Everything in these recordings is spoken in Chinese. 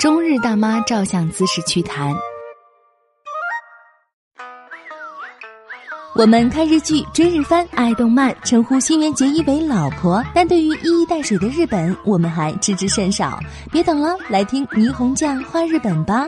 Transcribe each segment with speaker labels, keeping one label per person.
Speaker 1: 中日大妈照相姿势趣谈。我们看日剧、追日番、爱动漫，称呼新垣结衣为老婆，但对于一衣带水的日本，我们还知之甚少。别等了，来听霓虹酱画日本吧。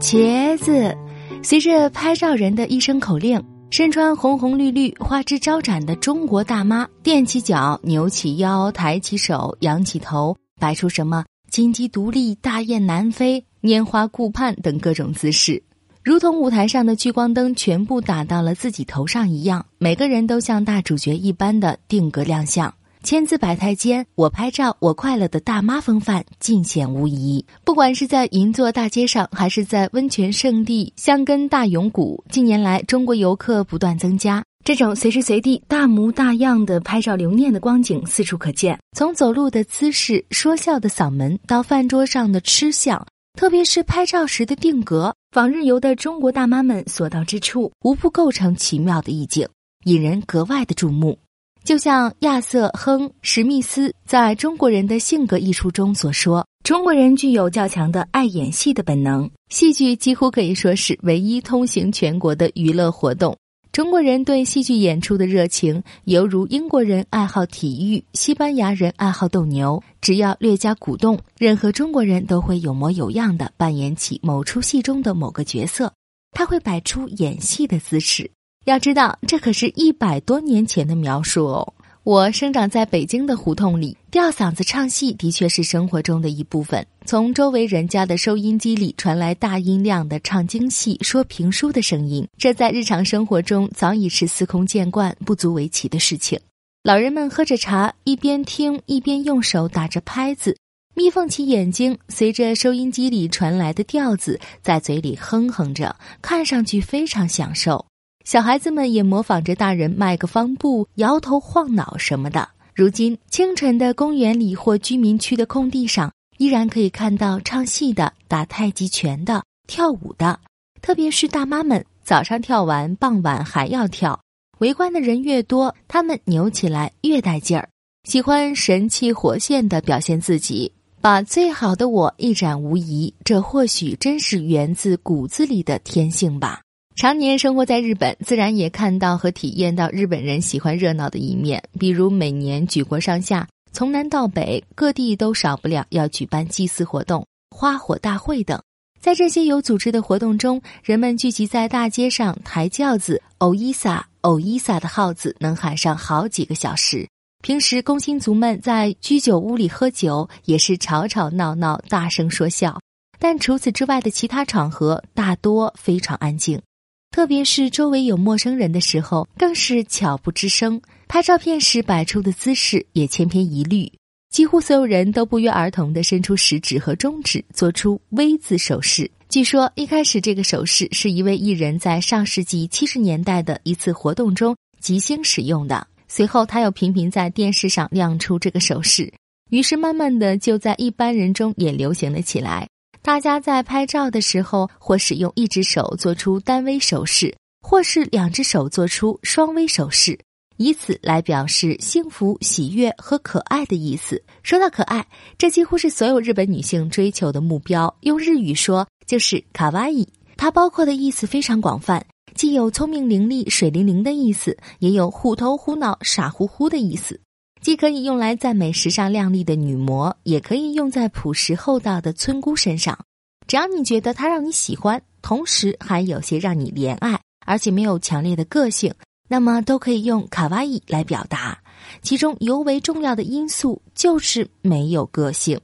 Speaker 1: 茄子，随着拍照人的一声口令，身穿红红绿绿、花枝招展的中国大妈，踮起脚、扭起腰、抬起手、仰起头，摆出什么金鸡独立、大雁南飞、拈花顾盼等各种姿势。如同舞台上的聚光灯全部打到了自己头上一样，每个人都像大主角一般的定格亮相。千姿百态间，我拍照我快乐的大妈风范尽显无疑。不管是在银座大街上，还是在温泉圣地香根大永谷，近年来中国游客不断增加，这种随时随地大模大样的拍照留念的光景四处可见。从走路的姿势、说笑的嗓门，到饭桌上的吃相。特别是拍照时的定格，访日游的中国大妈们所到之处，无不构成奇妙的意境，引人格外的注目。就像亚瑟·亨·史密斯在《中国人的性格》一书中所说：“中国人具有较强的爱演戏的本能，戏剧几乎可以说是唯一通行全国的娱乐活动。”中国人对戏剧演出的热情，犹如英国人爱好体育、西班牙人爱好斗牛。只要略加鼓动，任何中国人都会有模有样的扮演起某出戏中的某个角色。他会摆出演戏的姿势。要知道，这可是一百多年前的描述哦。我生长在北京的胡同里，吊嗓子唱戏的确是生活中的一部分。从周围人家的收音机里传来大音量的唱京戏、说评书的声音，这在日常生活中早已是司空见惯、不足为奇的事情。老人们喝着茶，一边听一边用手打着拍子，眯缝起眼睛，随着收音机里传来的调子，在嘴里哼哼着，看上去非常享受。小孩子们也模仿着大人迈个方步、摇头晃脑什么的。如今，清晨的公园里或居民区的空地上，依然可以看到唱戏的、打太极拳的、跳舞的。特别是大妈们，早上跳完，傍晚还要跳。围观的人越多，他们扭起来越带劲儿，喜欢神气活现的表现自己，把最好的我一展无遗。这或许真是源自骨子里的天性吧。常年生活在日本，自然也看到和体验到日本人喜欢热闹的一面。比如每年举国上下，从南到北，各地都少不了要举办祭祀活动、花火大会等。在这些有组织的活动中，人们聚集在大街上抬轿子，偶伊萨偶伊萨的号子能喊上好几个小时。平时工薪族们在居酒屋里喝酒，也是吵吵闹闹、大声说笑。但除此之外的其他场合，大多非常安静。特别是周围有陌生人的时候，更是悄不吱声。拍照片时摆出的姿势也千篇一律，几乎所有人都不约而同地伸出食指和中指，做出 V 字手势。据说一开始这个手势是一位艺人在上世纪七十年代的一次活动中即兴使用的，随后他又频频在电视上亮出这个手势，于是慢慢的就在一般人中也流行了起来。大家在拍照的时候，或使用一只手做出单微手势，或是两只手做出双微手势，以此来表示幸福、喜悦和可爱的意思。说到可爱，这几乎是所有日本女性追求的目标。用日语说就是卡哇伊，它包括的意思非常广泛，既有聪明伶俐、水灵灵的意思，也有虎头虎脑、傻乎乎的意思。既可以用来赞美时尚靓丽的女模，也可以用在朴实厚道的村姑身上。只要你觉得她让你喜欢，同时还有些让你怜爱，而且没有强烈的个性，那么都可以用卡哇伊来表达。其中尤为重要的因素就是没有个性。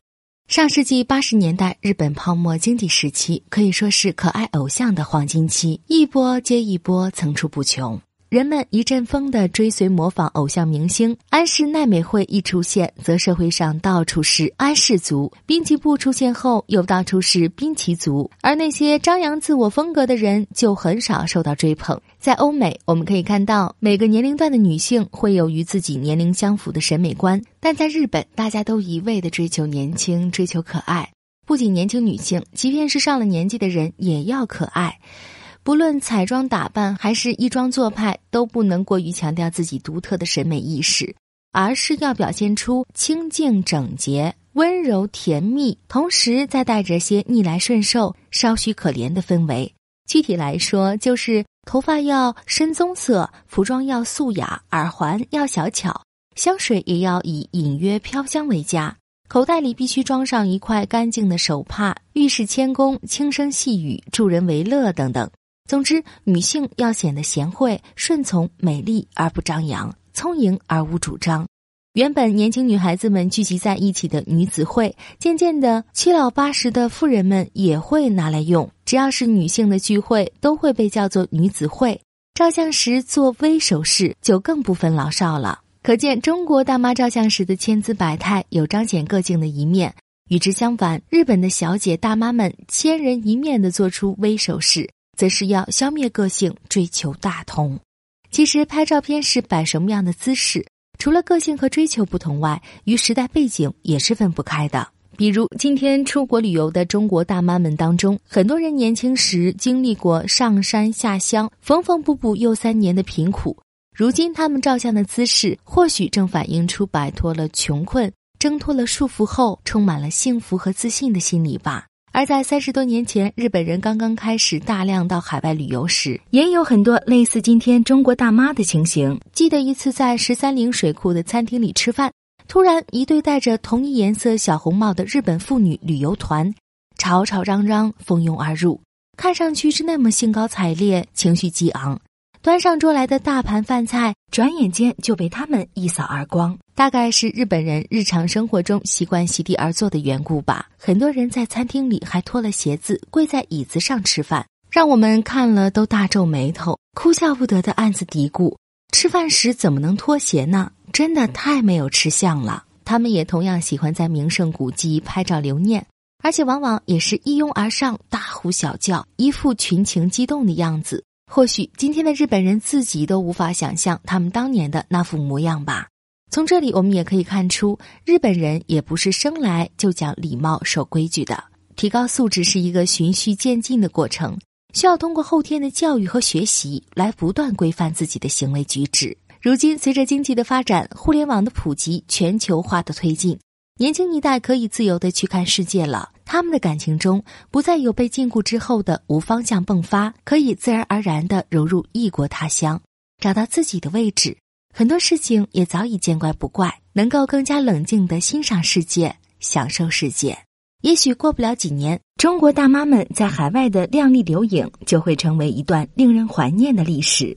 Speaker 1: 上世纪八十年代，日本泡沫经济时期可以说是可爱偶像的黄金期，一波接一波，层出不穷。人们一阵风的追随模仿偶像明星，安室奈美惠一出现，则社会上到处是安室族；滨崎步出现后，又到处是滨崎族。而那些张扬自我风格的人，就很少受到追捧。在欧美，我们可以看到每个年龄段的女性会有与自己年龄相符的审美观，但在日本，大家都一味的追求年轻，追求可爱。不仅年轻女性，即便是上了年纪的人，也要可爱。不论彩妆打扮还是衣装做派，都不能过于强调自己独特的审美意识，而是要表现出清净整洁、温柔甜蜜，同时再带着些逆来顺受、稍许可怜的氛围。具体来说，就是头发要深棕色，服装要素雅，耳环要小巧，香水也要以隐约飘香为佳。口袋里必须装上一块干净的手帕，遇事谦恭，轻声细语，助人为乐等等。总之，女性要显得贤惠、顺从、美丽而不张扬，聪颖而无主张。原本年轻女孩子们聚集在一起的女子会，渐渐的七老八十的妇人们也会拿来用。只要是女性的聚会，都会被叫做女子会。照相时做微手势，就更不分老少了。可见中国大妈照相时的千姿百态，有彰显个性的一面。与之相反，日本的小姐大妈们千人一面的做出微手势，则是要消灭个性，追求大同。其实拍照片时摆什么样的姿势，除了个性和追求不同外，与时代背景也是分不开的。比如今天出国旅游的中国大妈们当中，很多人年轻时经历过上山下乡、缝缝补补又三年的贫苦。如今他们照相的姿势，或许正反映出摆脱了穷困、挣脱了束缚后，充满了幸福和自信的心理吧。而在三十多年前，日本人刚刚开始大量到海外旅游时，也有很多类似今天中国大妈的情形。记得一次在十三陵水库的餐厅里吃饭，突然一对戴着同一颜色小红帽的日本妇女旅游团，吵吵嚷嚷，蜂拥而入，看上去是那么兴高采烈，情绪激昂。端上桌来的大盘饭菜，转眼间就被他们一扫而光。大概是日本人日常生活中习惯席地而坐的缘故吧。很多人在餐厅里还脱了鞋子，跪在椅子上吃饭，让我们看了都大皱眉头，哭笑不得的暗自嘀咕：吃饭时怎么能脱鞋呢？真的太没有吃相了。他们也同样喜欢在名胜古迹拍照留念，而且往往也是一拥而上，大呼小叫，一副群情激动的样子。或许今天的日本人自己都无法想象他们当年的那副模样吧。从这里我们也可以看出，日本人也不是生来就讲礼貌、守规矩的。提高素质是一个循序渐进的过程，需要通过后天的教育和学习来不断规范自己的行为举止。如今，随着经济的发展、互联网的普及、全球化的推进。年轻一代可以自由的去看世界了，他们的感情中不再有被禁锢之后的无方向迸发，可以自然而然的融入异国他乡，找到自己的位置。很多事情也早已见怪不怪，能够更加冷静的欣赏世界，享受世界。也许过不了几年，中国大妈们在海外的靓丽留影就会成为一段令人怀念的历史。